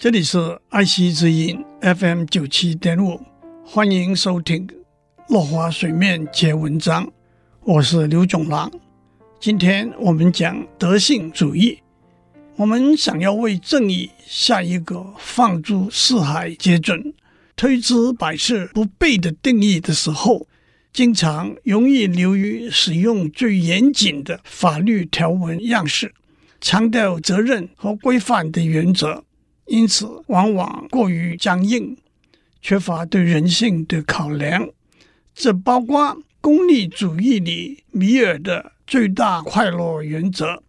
这里是爱惜之音 FM 九七点五，欢迎收听《落花水面皆文章》，我是刘总郎。今天我们讲德性主义。我们想要为正义下一个放诸四海皆准、推之百世不悖的定义的时候，经常容易流于使用最严谨的法律条文样式，强调责任和规范的原则。因此，往往过于僵硬，缺乏对人性的考量。这包括功利主义里米尔的最大快乐原则，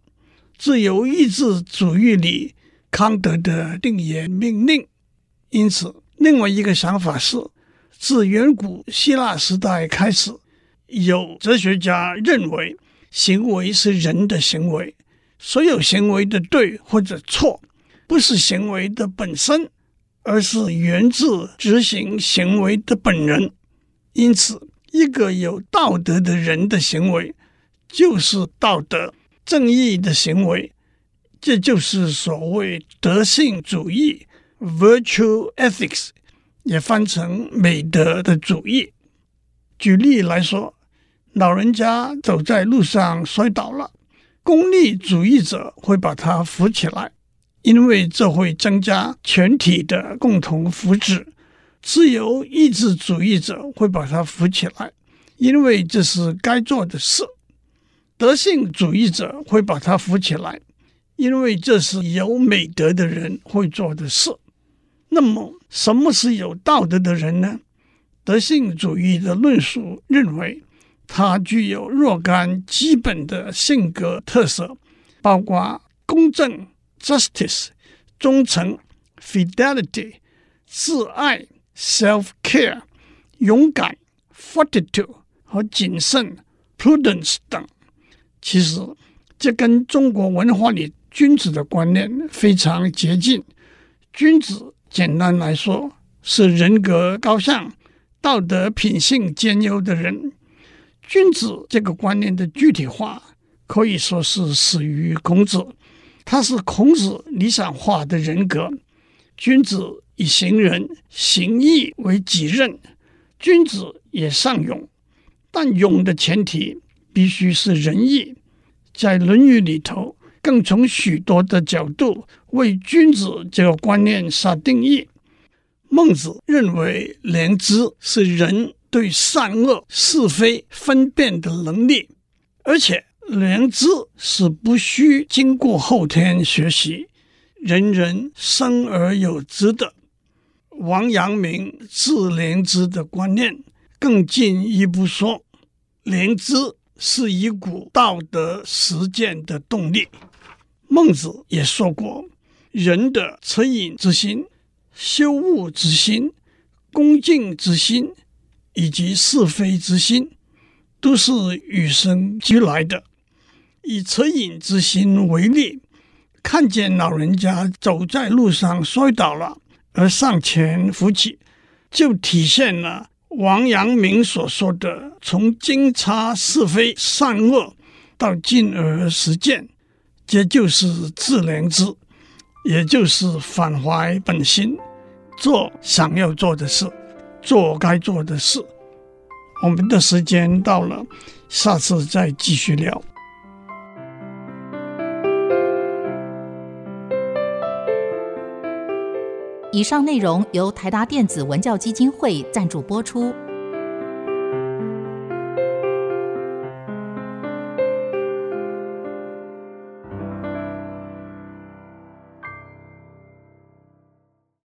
自由意志主义里康德的定言命令。因此，另外一个想法是，自远古希腊时代开始，有哲学家认为，行为是人的行为，所有行为的对或者错。不是行为的本身，而是源自执行行为的本人。因此，一个有道德的人的行为就是道德正义的行为，这就是所谓德性主义 （virtue ethics），也翻成美德的主义。举例来说，老人家走在路上摔倒了，功利主义者会把他扶起来。因为这会增加全体的共同福祉，自由意志主义者会把它扶起来，因为这是该做的事；德性主义者会把它扶起来，因为这是有美德的人会做的事。那么，什么是有道德的人呢？德性主义的论述认为，他具有若干基本的性格特色，包括公正。Justice、忠诚、Fidelity、自爱、Self-care、勇敢、Fortitude 和谨慎、Prudence 等。其实，这跟中国文化里君子的观念非常接近。君子简单来说是人格高尚、道德品性兼优的人。君子这个观念的具体化可以说是始于孔子。他是孔子理想化的人格，君子以行仁、行义为己任，君子也尚勇，但勇的前提必须是仁义。在《论语》里头，更从许多的角度为君子这个观念下定义。孟子认为，良知是人对善恶是非分辨的能力，而且。良知是不需经过后天学习，人人生而有之的。王阳明治良知的观念更进一步说，良知是一股道德实践的动力。孟子也说过，人的恻隐之心、羞恶之心、恭敬之心以及是非之心，都是与生俱来的。以恻隐之心为例，看见老人家走在路上摔倒了，而上前扶起，就体现了王阳明所说的从经察是非善恶到进而实践，这就是致良知，也就是返怀本心，做想要做的事，做该做的事。我们的时间到了，下次再继续聊。以上内容由台达电子文教基金会赞助播出。